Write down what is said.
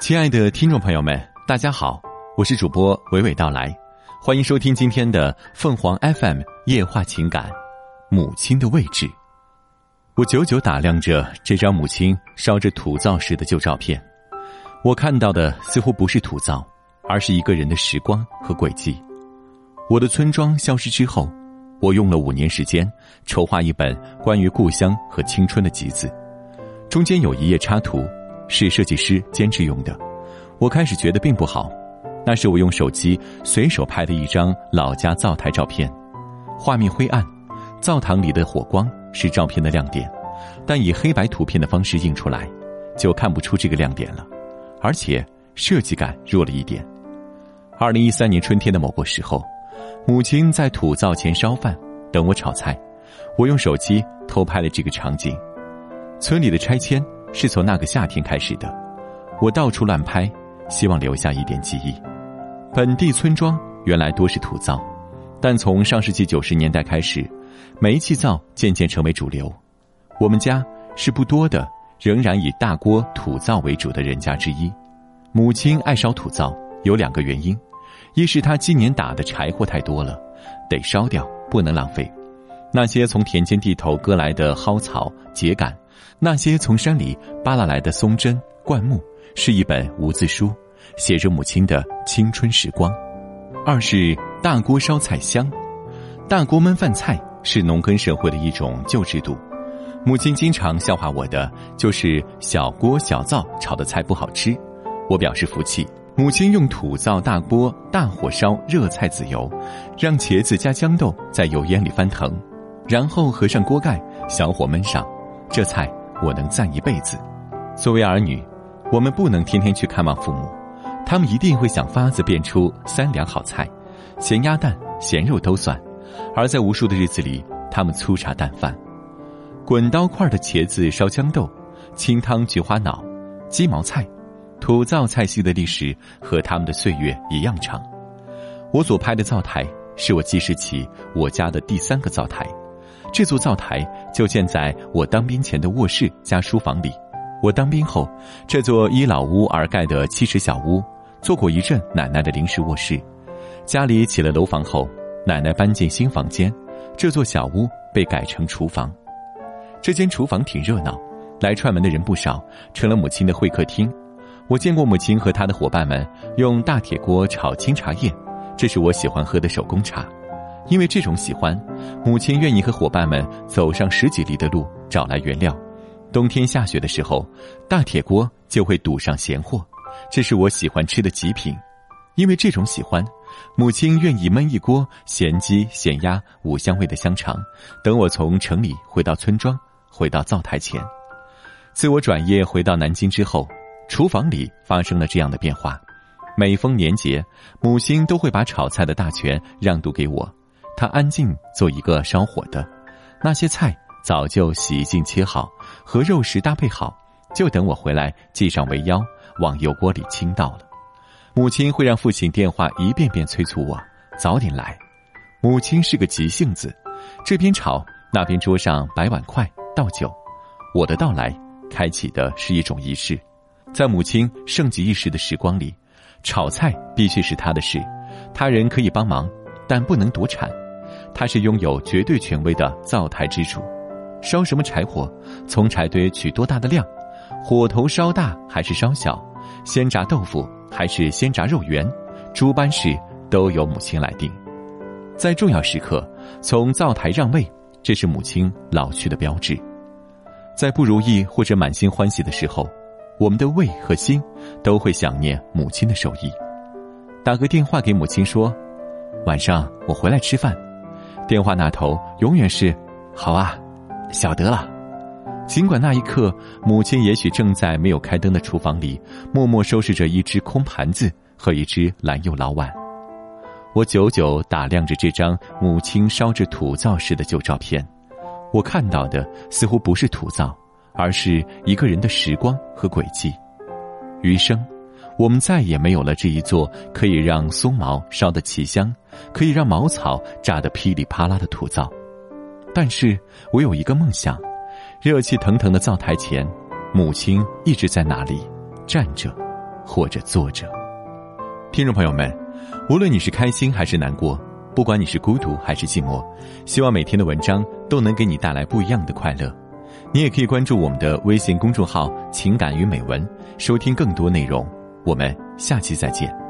亲爱的听众朋友们，大家好，我是主播娓娓道来，欢迎收听今天的凤凰 FM 夜话情感，母亲的位置。我久久打量着这张母亲烧着土灶时的旧照片，我看到的似乎不是土灶，而是一个人的时光和轨迹。我的村庄消失之后，我用了五年时间筹划一本关于故乡和青春的集子，中间有一页插图。是设计师监制用的，我开始觉得并不好。那是我用手机随手拍的一张老家灶台照片，画面灰暗，灶堂里的火光是照片的亮点，但以黑白图片的方式印出来，就看不出这个亮点了，而且设计感弱了一点。二零一三年春天的某个时候，母亲在土灶前烧饭，等我炒菜，我用手机偷拍了这个场景。村里的拆迁。是从那个夏天开始的，我到处乱拍，希望留下一点记忆。本地村庄原来多是土灶，但从上世纪九十年代开始，煤气灶渐渐成为主流。我们家是不多的，仍然以大锅土灶为主的人家之一。母亲爱烧土灶有两个原因：一是她今年打的柴火太多了，得烧掉，不能浪费。那些从田间地头割来的蒿草、秸秆。那些从山里扒拉来的松针、灌木，是一本无字书，写着母亲的青春时光。二是大锅烧菜香，大锅焖饭菜是农耕社会的一种旧制度。母亲经常笑话我的，就是小锅小灶炒的菜不好吃。我表示服气。母亲用土灶大锅大火烧热菜籽油，让茄子加豇豆在油烟里翻腾，然后合上锅盖，小火焖上，这菜。我能赞一辈子。作为儿女，我们不能天天去看望父母，他们一定会想法子变出三两好菜，咸鸭蛋、咸肉都算。而在无数的日子里，他们粗茶淡饭，滚刀块的茄子烧豇豆，清汤菊花脑，鸡毛菜，土灶菜系的历史和他们的岁月一样长。我所拍的灶台是我记事起我家的第三个灶台。这座灶台就建在我当兵前的卧室加书房里。我当兵后，这座依老屋而盖的七尺小屋，做过一阵奶奶的临时卧室。家里起了楼房后，奶奶搬进新房间，这座小屋被改成厨房。这间厨房挺热闹，来串门的人不少，成了母亲的会客厅。我见过母亲和她的伙伴们用大铁锅炒青茶叶，这是我喜欢喝的手工茶。因为这种喜欢，母亲愿意和伙伴们走上十几里的路找来原料。冬天下雪的时候，大铁锅就会堵上咸货，这是我喜欢吃的极品。因为这种喜欢，母亲愿意焖一锅咸鸡、咸鸭五香味的香肠，等我从城里回到村庄，回到灶台前。自我转业回到南京之后，厨房里发生了这样的变化：每逢年节，母亲都会把炒菜的大权让渡给我。他安静做一个烧火的，那些菜早就洗净切好，和肉食搭配好，就等我回来系上围腰，往油锅里倾倒了。母亲会让父亲电话一遍遍催促我早点来。母亲是个急性子，这边炒那边桌上摆碗筷倒酒。我的到来开启的是一种仪式，在母亲盛极一时的时光里，炒菜必须是她的事，他人可以帮忙，但不能夺产。他是拥有绝对权威的灶台之主，烧什么柴火，从柴堆取多大的量，火头烧大还是烧小，先炸豆腐还是先炸肉圆，诸般事都由母亲来定。在重要时刻，从灶台让位，这是母亲老去的标志。在不如意或者满心欢喜的时候，我们的胃和心都会想念母亲的手艺。打个电话给母亲说：“晚上我回来吃饭。”电话那头永远是“好啊，晓得了”。尽管那一刻，母亲也许正在没有开灯的厨房里，默默收拾着一只空盘子和一只蓝釉老碗。我久久打量着这张母亲烧制土灶时的旧照片，我看到的似乎不是土灶，而是一个人的时光和轨迹。余生。我们再也没有了这一座可以让松毛烧得奇香，可以让茅草炸得噼里啪啦的土灶。但是我有一个梦想：热气腾腾的灶台前，母亲一直在那里站着，或者坐着。听众朋友们，无论你是开心还是难过，不管你是孤独还是寂寞，希望每天的文章都能给你带来不一样的快乐。你也可以关注我们的微信公众号“情感与美文”，收听更多内容。我们下期再见。